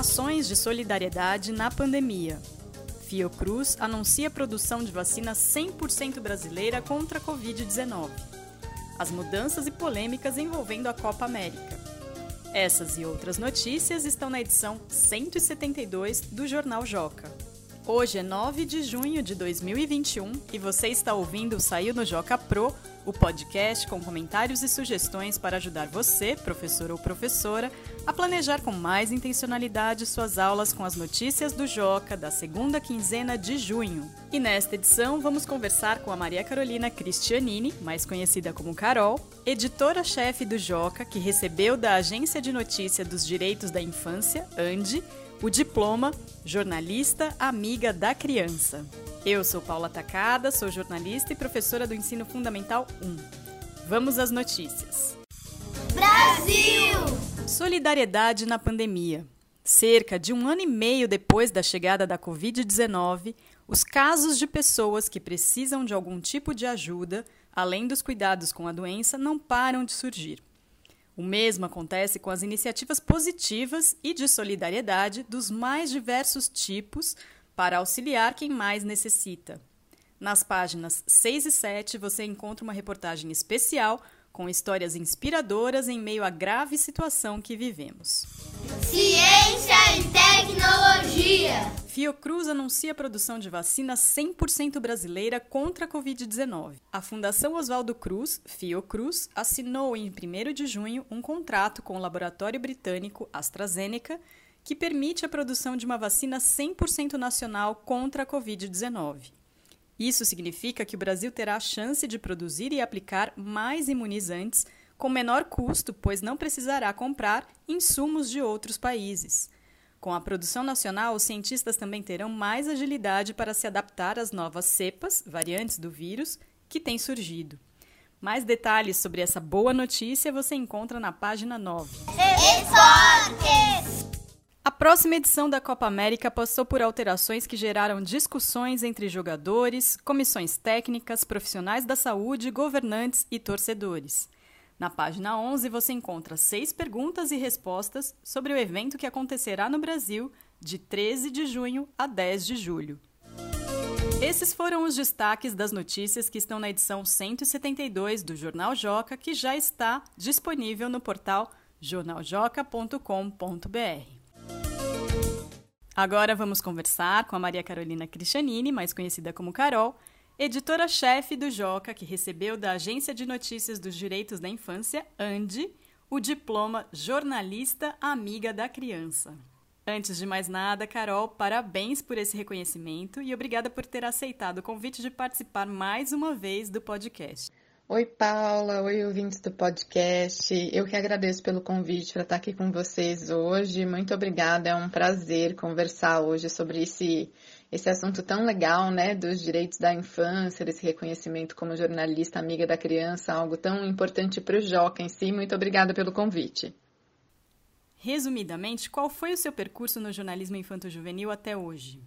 Ações de solidariedade na pandemia. Fiocruz anuncia produção de vacina 100% brasileira contra a Covid-19. As mudanças e polêmicas envolvendo a Copa América. Essas e outras notícias estão na edição 172 do Jornal Joca. Hoje é 9 de junho de 2021 e você está ouvindo o Saiu no Joca Pro, o podcast com comentários e sugestões para ajudar você, professor ou professora, a planejar com mais intencionalidade suas aulas com as notícias do Joca da segunda quinzena de junho. E nesta edição vamos conversar com a Maria Carolina Cristianini, mais conhecida como Carol, editora-chefe do Joca, que recebeu da Agência de Notícia dos Direitos da Infância, ANDI, o diploma Jornalista Amiga da Criança. Eu sou Paula Tacada, sou jornalista e professora do Ensino Fundamental 1. Vamos às notícias. Brasil! Solidariedade na pandemia. Cerca de um ano e meio depois da chegada da Covid-19, os casos de pessoas que precisam de algum tipo de ajuda, além dos cuidados com a doença, não param de surgir. O mesmo acontece com as iniciativas positivas e de solidariedade dos mais diversos tipos para auxiliar quem mais necessita. Nas páginas 6 e 7 você encontra uma reportagem especial com histórias inspiradoras em meio à grave situação que vivemos. Ciência e tecnologia. Fiocruz anuncia a produção de vacina 100% brasileira contra a Covid-19. A Fundação Oswaldo Cruz, Fiocruz, assinou em 1 de junho um contrato com o laboratório britânico AstraZeneca que permite a produção de uma vacina 100% nacional contra a Covid-19. Isso significa que o Brasil terá a chance de produzir e aplicar mais imunizantes com menor custo, pois não precisará comprar insumos de outros países. Com a produção nacional, os cientistas também terão mais agilidade para se adaptar às novas cepas, variantes do vírus, que têm surgido. Mais detalhes sobre essa boa notícia você encontra na página 9. Esportes! A próxima edição da Copa América passou por alterações que geraram discussões entre jogadores, comissões técnicas, profissionais da saúde, governantes e torcedores. Na página 11 você encontra seis perguntas e respostas sobre o evento que acontecerá no Brasil de 13 de junho a 10 de julho. Esses foram os destaques das notícias que estão na edição 172 do Jornal Joca, que já está disponível no portal jornaljoca.com.br. Agora vamos conversar com a Maria Carolina Cristianini, mais conhecida como Carol, editora-chefe do Joca, que recebeu da Agência de Notícias dos Direitos da Infância, ANDI, o diploma Jornalista Amiga da Criança. Antes de mais nada, Carol, parabéns por esse reconhecimento e obrigada por ter aceitado o convite de participar mais uma vez do podcast. Oi, Paula. Oi, ouvintes do podcast. Eu que agradeço pelo convite para estar aqui com vocês hoje. Muito obrigada. É um prazer conversar hoje sobre esse, esse assunto tão legal, né, dos direitos da infância, desse reconhecimento como jornalista amiga da criança, algo tão importante para o Joca em si. Muito obrigada pelo convite. Resumidamente, qual foi o seu percurso no jornalismo infanto-juvenil até hoje?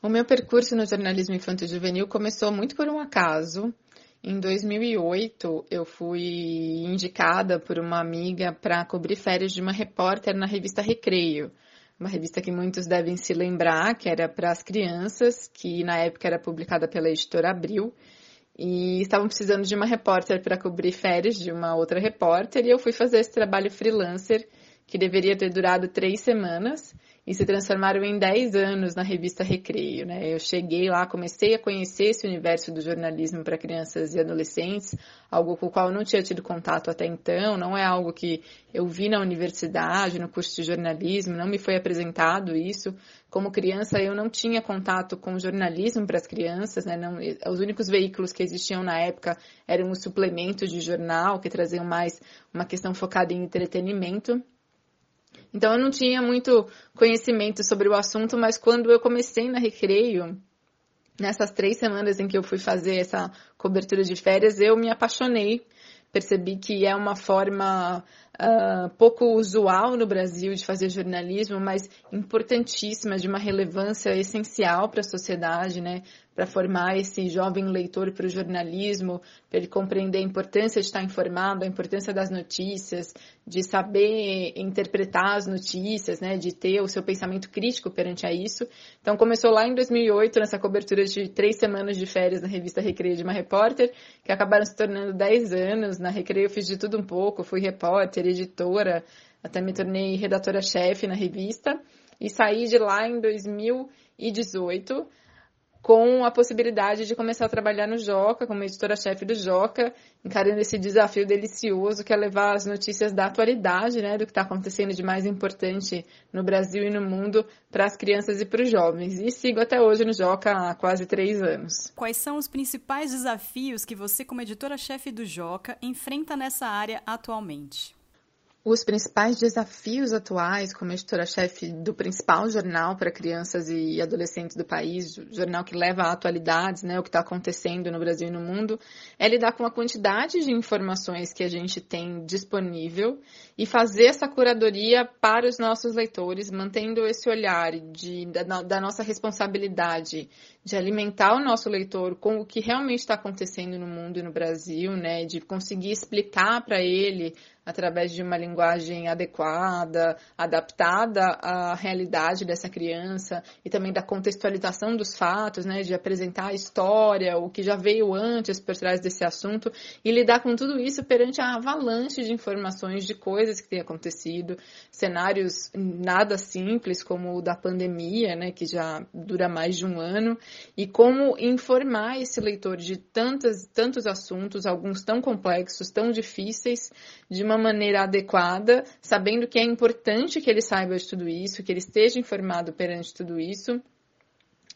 O meu percurso no jornalismo infanto-juvenil começou muito por um acaso. Em 2008, eu fui indicada por uma amiga para cobrir férias de uma repórter na revista Recreio, uma revista que muitos devem se lembrar, que era para as crianças, que na época era publicada pela editora Abril, e estavam precisando de uma repórter para cobrir férias de uma outra repórter, e eu fui fazer esse trabalho freelancer que deveria ter durado três semanas e se transformaram em 10 anos na revista Recreio. Né? Eu cheguei lá, comecei a conhecer esse universo do jornalismo para crianças e adolescentes, algo com o qual eu não tinha tido contato até então, não é algo que eu vi na universidade, no curso de jornalismo, não me foi apresentado isso. Como criança, eu não tinha contato com jornalismo para as crianças, né? não, os únicos veículos que existiam na época eram os suplementos de jornal, que traziam mais uma questão focada em entretenimento. Então eu não tinha muito conhecimento sobre o assunto, mas quando eu comecei na Recreio, nessas três semanas em que eu fui fazer essa cobertura de férias, eu me apaixonei. Percebi que é uma forma uh, pouco usual no Brasil de fazer jornalismo, mas importantíssima, de uma relevância essencial para a sociedade, né? Para formar esse jovem leitor para o jornalismo, para ele compreender a importância de estar informado, a importância das notícias, de saber interpretar as notícias, né, de ter o seu pensamento crítico perante a isso. Então começou lá em 2008 nessa cobertura de três semanas de férias na revista Recreio de uma repórter, que acabaram se tornando dez anos. Na Recreio eu fiz de tudo um pouco, fui repórter, editora, até me tornei redatora-chefe na revista e saí de lá em 2018 com a possibilidade de começar a trabalhar no Joca, como editora-chefe do Joca, encarando esse desafio delicioso que é levar as notícias da atualidade, né, do que está acontecendo de mais importante no Brasil e no mundo para as crianças e para os jovens. E sigo até hoje no Joca há quase três anos. Quais são os principais desafios que você, como editora-chefe do Joca, enfrenta nessa área atualmente? Os principais desafios atuais como editora-chefe do principal jornal para crianças e adolescentes do país, jornal que leva a atualidades, né, o que está acontecendo no Brasil e no mundo, é lidar com a quantidade de informações que a gente tem disponível e fazer essa curadoria para os nossos leitores, mantendo esse olhar de, da, da nossa responsabilidade de alimentar o nosso leitor com o que realmente está acontecendo no mundo e no Brasil, né, de conseguir explicar para ele através de uma linguagem adequada, adaptada à realidade dessa criança e também da contextualização dos fatos, né, de apresentar a história, o que já veio antes por trás desse assunto e lidar com tudo isso perante a avalanche de informações de coisas que têm acontecido, cenários nada simples como o da pandemia, né, que já dura mais de um ano, e como informar esse leitor de tantas, tantos assuntos, alguns tão complexos, tão difíceis, de uma maneira adequada, sabendo que é importante que ele saiba de tudo isso, que ele esteja informado perante tudo isso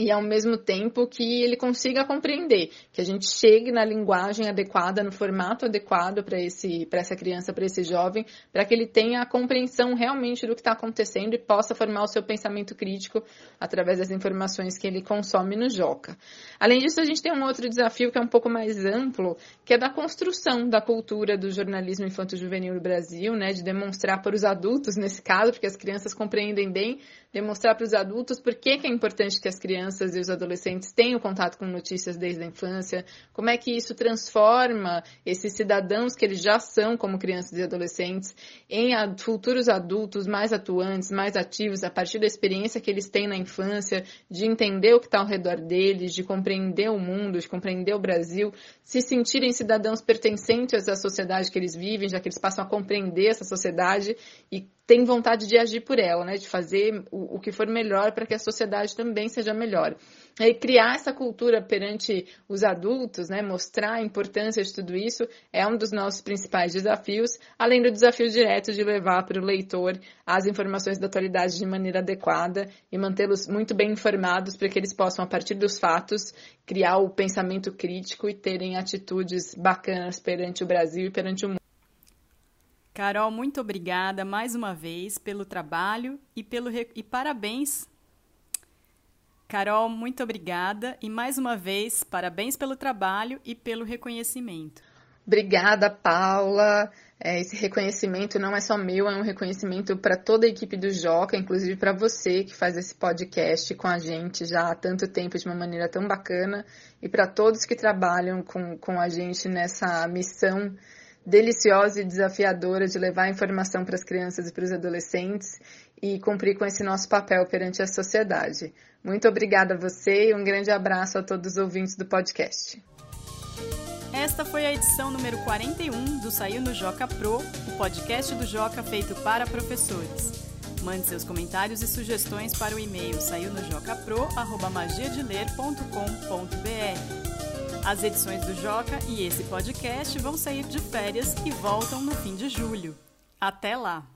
e ao mesmo tempo que ele consiga compreender, que a gente chegue na linguagem adequada, no formato adequado para esse para essa criança, para esse jovem, para que ele tenha a compreensão realmente do que está acontecendo e possa formar o seu pensamento crítico através das informações que ele consome no Joca. Além disso, a gente tem um outro desafio que é um pouco mais amplo, que é da construção da cultura do jornalismo infanto-juvenil no Brasil, né, de demonstrar para os adultos nesse caso, porque as crianças compreendem bem, demonstrar para os adultos por que, que é importante que as crianças e os adolescentes tenham contato com notícias desde a infância, como é que isso transforma esses cidadãos que eles já são como crianças e adolescentes em futuros adultos mais atuantes, mais ativos, a partir da experiência que eles têm na infância, de entender o que está ao redor deles, de compreender o mundo, de compreender o Brasil, se sentirem cidadãos pertencentes à sociedade que eles vivem, já que eles passam a compreender essa sociedade e tem vontade de agir por ela, né? De fazer o, o que for melhor para que a sociedade também seja melhor. E criar essa cultura perante os adultos, né? Mostrar a importância de tudo isso é um dos nossos principais desafios, além do desafio direto de levar para o leitor as informações da atualidade de maneira adequada e mantê-los muito bem informados para que eles possam, a partir dos fatos, criar o pensamento crítico e terem atitudes bacanas perante o Brasil e perante o mundo. Carol, muito obrigada mais uma vez pelo trabalho e pelo e parabéns. Carol, muito obrigada e mais uma vez parabéns pelo trabalho e pelo reconhecimento. Obrigada, Paula. É, esse reconhecimento não é só meu, é um reconhecimento para toda a equipe do Joca, inclusive para você que faz esse podcast com a gente já há tanto tempo de uma maneira tão bacana e para todos que trabalham com, com a gente nessa missão deliciosa e desafiadora de levar informação para as crianças e para os adolescentes e cumprir com esse nosso papel perante a sociedade. Muito obrigada a você e um grande abraço a todos os ouvintes do podcast. Esta foi a edição número 41 do Saiu no Joca Pro, o podcast do Joca feito para professores. Mande seus comentários e sugestões para o e-mail saiunojocapro@magiadeler.com.br. As edições do Joca e esse podcast vão sair de férias e voltam no fim de julho. Até lá!